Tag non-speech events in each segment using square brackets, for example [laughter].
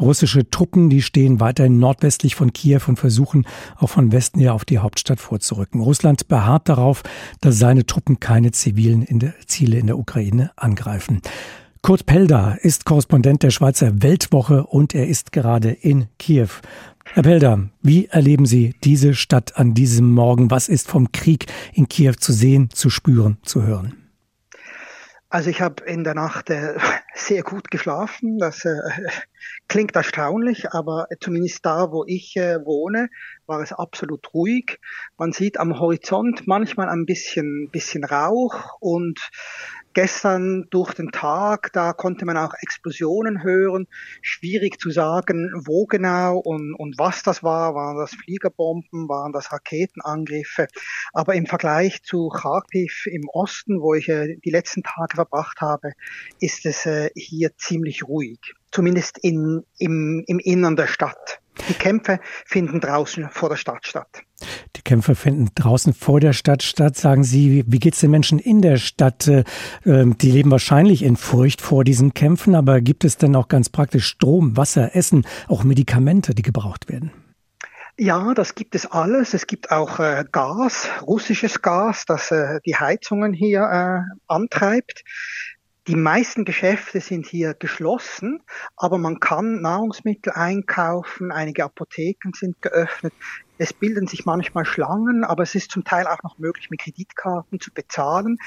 Russische Truppen, die stehen weiterhin nordwestlich von Kiew und versuchen auch von Westen her auf die Hauptstadt vorzurücken. Russland beharrt darauf, dass seine Truppen keine zivilen in der Ziele in der Ukraine angreifen. Kurt Pelder ist Korrespondent der Schweizer Weltwoche und er ist gerade in Kiew. Herr Pelder, wie erleben Sie diese Stadt an diesem Morgen? Was ist vom Krieg in Kiew zu sehen, zu spüren, zu hören? Also ich habe in der Nacht äh, [laughs] sehr gut geschlafen. Das äh, [laughs] klingt erstaunlich, aber zumindest da, wo ich äh, wohne, war es absolut ruhig. Man sieht am Horizont manchmal ein bisschen, bisschen Rauch und gestern durch den Tag, da konnte man auch Explosionen hören. Schwierig zu sagen, wo genau und, und was das war. Waren das Fliegerbomben, waren das Raketenangriffe? Aber im Vergleich zu Kharkiv im Osten, wo ich äh, die letzten Tage verbracht habe, ist es äh, hier ziemlich ruhig. Zumindest in, im, im Innern der Stadt. Die Kämpfe finden draußen vor der Stadt statt. Kämpfe finden draußen vor der Stadt statt. Sagen Sie, wie geht es den Menschen in der Stadt? Äh, ähm, die leben wahrscheinlich in Furcht vor diesen Kämpfen, aber gibt es denn auch ganz praktisch Strom, Wasser, Essen, auch Medikamente, die gebraucht werden? Ja, das gibt es alles. Es gibt auch äh, Gas, russisches Gas, das äh, die Heizungen hier äh, antreibt. Die meisten Geschäfte sind hier geschlossen, aber man kann Nahrungsmittel einkaufen, einige Apotheken sind geöffnet. Es bilden sich manchmal Schlangen, aber es ist zum Teil auch noch möglich, mit Kreditkarten zu bezahlen.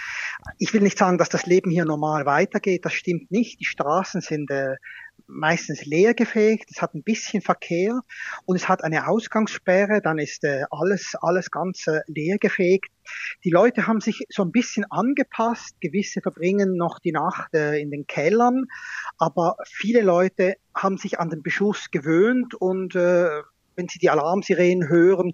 Ich will nicht sagen, dass das Leben hier normal weitergeht, das stimmt nicht. Die Straßen sind äh, meistens leergefegt, es hat ein bisschen Verkehr und es hat eine Ausgangssperre, dann ist äh, alles, alles ganz äh, leergefegt. Die Leute haben sich so ein bisschen angepasst, gewisse verbringen noch die Nacht äh, in den Kellern, aber viele Leute haben sich an den Beschuss gewöhnt und äh, wenn sie die Alarmsirenen hören,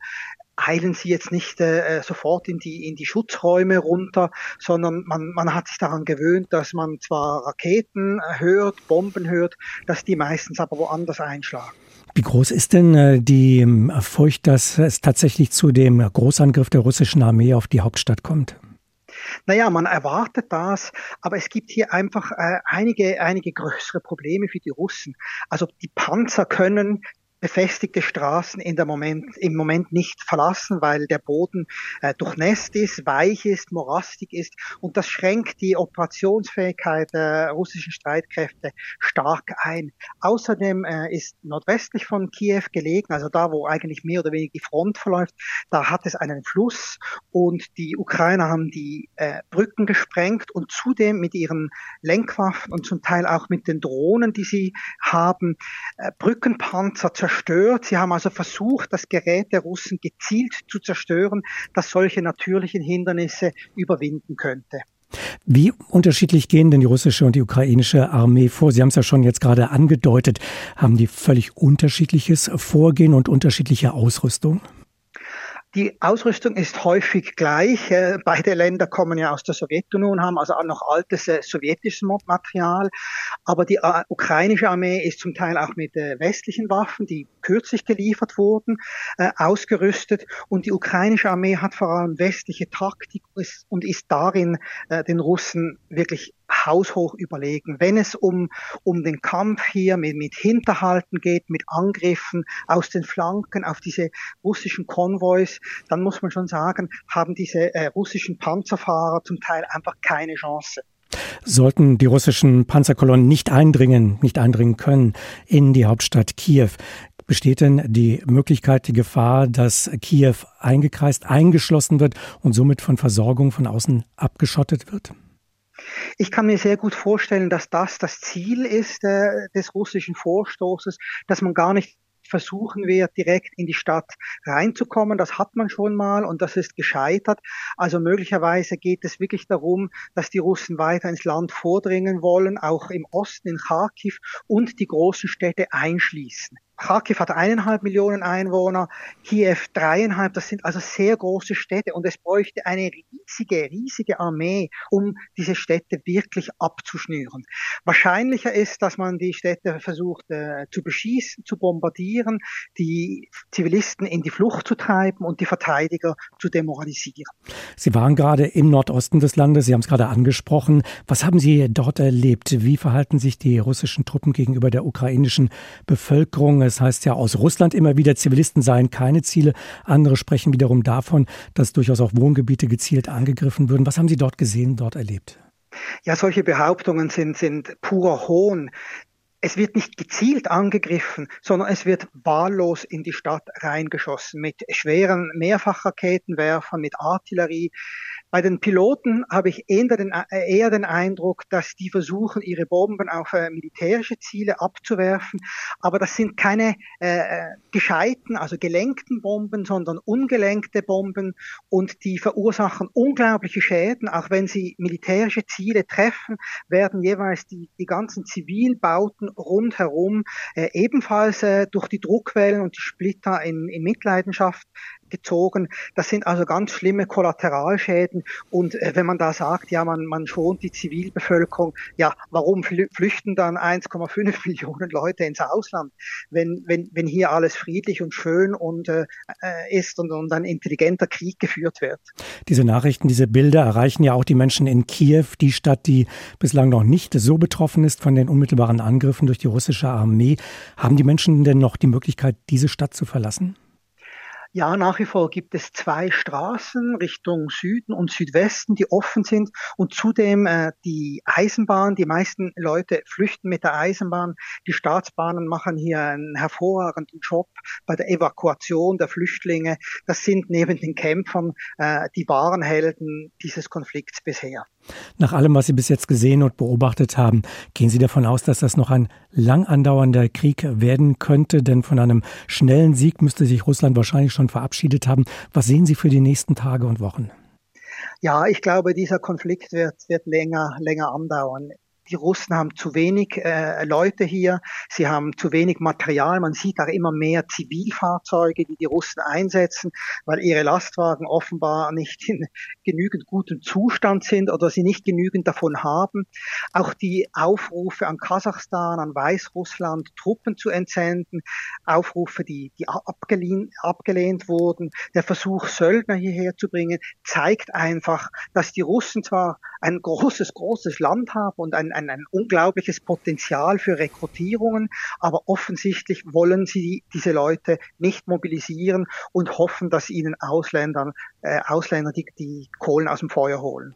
eilen sie jetzt nicht äh, sofort in die, in die Schutzräume runter, sondern man, man hat sich daran gewöhnt, dass man zwar Raketen hört, Bomben hört, dass die meistens aber woanders einschlagen. Wie groß ist denn äh, die ähm, Furcht, dass es tatsächlich zu dem Großangriff der russischen Armee auf die Hauptstadt kommt? Naja, man erwartet das, aber es gibt hier einfach äh, einige, einige größere Probleme für die Russen. Also die Panzer können befestigte Straßen in der Moment, im Moment nicht verlassen, weil der Boden äh, durchnässt ist, weich ist, morastig ist und das schränkt die Operationsfähigkeit der russischen Streitkräfte stark ein. Außerdem äh, ist nordwestlich von Kiew gelegen, also da, wo eigentlich mehr oder weniger die Front verläuft, da hat es einen Fluss und die Ukrainer haben die äh, Brücken gesprengt und zudem mit ihren Lenkwaffen und zum Teil auch mit den Drohnen, die sie haben, äh, Brückenpanzer zerstört. Sie haben also versucht, das Gerät der Russen gezielt zu zerstören, das solche natürlichen Hindernisse überwinden könnte. Wie unterschiedlich gehen denn die russische und die ukrainische Armee vor? Sie haben es ja schon jetzt gerade angedeutet. Haben die völlig unterschiedliches Vorgehen und unterschiedliche Ausrüstung? Die Ausrüstung ist häufig gleich. Äh, beide Länder kommen ja aus der Sowjetunion, haben also auch noch altes äh, sowjetisches Material. Aber die äh, ukrainische Armee ist zum Teil auch mit westlichen Waffen, die kürzlich geliefert wurden, ausgerüstet. Und die ukrainische Armee hat vor allem westliche Taktik und ist darin den Russen wirklich haushoch überlegen. Wenn es um, um den Kampf hier mit, mit Hinterhalten geht, mit Angriffen aus den Flanken auf diese russischen Konvois, dann muss man schon sagen, haben diese äh, russischen Panzerfahrer zum Teil einfach keine Chance. Sollten die russischen Panzerkolonnen nicht eindringen, nicht eindringen können in die Hauptstadt Kiew, besteht denn die Möglichkeit, die Gefahr, dass Kiew eingekreist, eingeschlossen wird und somit von Versorgung von außen abgeschottet wird? Ich kann mir sehr gut vorstellen, dass das das Ziel ist äh, des russischen Vorstoßes, dass man gar nicht versuchen wird, direkt in die Stadt reinzukommen. Das hat man schon mal und das ist gescheitert. Also möglicherweise geht es wirklich darum, dass die Russen weiter ins Land vordringen wollen, auch im Osten in Kharkiv und die großen Städte einschließen. Kharkiv hat eineinhalb Millionen Einwohner, Kiew dreieinhalb, das sind also sehr große Städte und es bräuchte eine riesige, riesige Armee, um diese Städte wirklich abzuschnüren. Wahrscheinlicher ist, dass man die Städte versucht äh, zu beschießen, zu bombardieren, die Zivilisten in die Flucht zu treiben und die Verteidiger zu demoralisieren. Sie waren gerade im Nordosten des Landes, Sie haben es gerade angesprochen. Was haben Sie dort erlebt? Wie verhalten sich die russischen Truppen gegenüber der ukrainischen Bevölkerung? Es heißt ja aus Russland immer wieder, Zivilisten seien keine Ziele. Andere sprechen wiederum davon, dass durchaus auch Wohngebiete gezielt angegriffen würden. Was haben Sie dort gesehen, dort erlebt? Ja, solche Behauptungen sind, sind purer Hohn. Es wird nicht gezielt angegriffen, sondern es wird wahllos in die Stadt reingeschossen mit schweren Mehrfachraketenwerfern, mit Artillerie. Bei den Piloten habe ich eher den, eher den Eindruck, dass die versuchen, ihre Bomben auf äh, militärische Ziele abzuwerfen. Aber das sind keine äh, äh, gescheiten, also gelenkten Bomben, sondern ungelenkte Bomben und die verursachen unglaubliche Schäden. Auch wenn sie militärische Ziele treffen, werden jeweils die, die ganzen Zivilbauten rundherum äh, ebenfalls äh, durch die Druckwellen und die Splitter in, in Mitleidenschaft gezogen. Das sind also ganz schlimme Kollateralschäden. Und äh, wenn man da sagt, ja, man, man schont die Zivilbevölkerung, ja, warum flüchten dann 1,5 [laughs] Millionen Leute ins Ausland, wenn, wenn, wenn hier alles friedlich und schön und äh, äh, ist und, und ein intelligenter Krieg geführt wird? Diese Nachrichten, diese Bilder erreichen ja auch die Menschen in Kiew, die Stadt, die bislang noch nicht so betroffen ist von den unmittelbaren Angriffen durch die russische Armee. Haben die Menschen denn noch die Möglichkeit, diese Stadt zu verlassen? Ja, nach wie vor gibt es zwei Straßen Richtung Süden und Südwesten, die offen sind und zudem äh, die Eisenbahn. Die meisten Leute flüchten mit der Eisenbahn. Die Staatsbahnen machen hier einen hervorragenden Job bei der Evakuation der Flüchtlinge. Das sind neben den Kämpfern äh, die wahren Helden dieses Konflikts bisher. Nach allem, was Sie bis jetzt gesehen und beobachtet haben, gehen Sie davon aus, dass das noch ein lang andauernder Krieg werden könnte? Denn von einem schnellen Sieg müsste sich Russland wahrscheinlich schon verabschiedet haben. Was sehen Sie für die nächsten Tage und Wochen? Ja, ich glaube, dieser Konflikt wird, wird länger, länger andauern die Russen haben zu wenig äh, Leute hier, sie haben zu wenig Material. Man sieht auch immer mehr Zivilfahrzeuge, die die Russen einsetzen, weil ihre Lastwagen offenbar nicht in genügend gutem Zustand sind oder sie nicht genügend davon haben. Auch die Aufrufe an Kasachstan, an Weißrussland, Truppen zu entsenden, Aufrufe, die, die abgelehnt, abgelehnt wurden, der Versuch, Söldner hierher zu bringen, zeigt einfach, dass die Russen zwar ein großes, großes Land haben und ein, ein, ein unglaubliches Potenzial für Rekrutierungen, aber offensichtlich wollen sie diese Leute nicht mobilisieren und hoffen, dass ihnen Ausländern, äh, Ausländer die, die Kohlen aus dem Feuer holen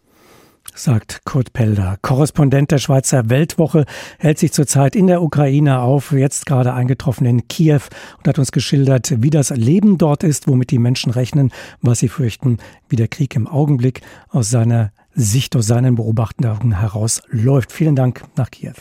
sagt Kurt Pelder. Korrespondent der Schweizer Weltwoche hält sich zurzeit in der Ukraine auf, jetzt gerade eingetroffen in Kiew und hat uns geschildert, wie das Leben dort ist, womit die Menschen rechnen, was sie fürchten, wie der Krieg im Augenblick aus seiner Sicht aus seinen Beobachtungen heraus läuft. Vielen Dank nach Kiew.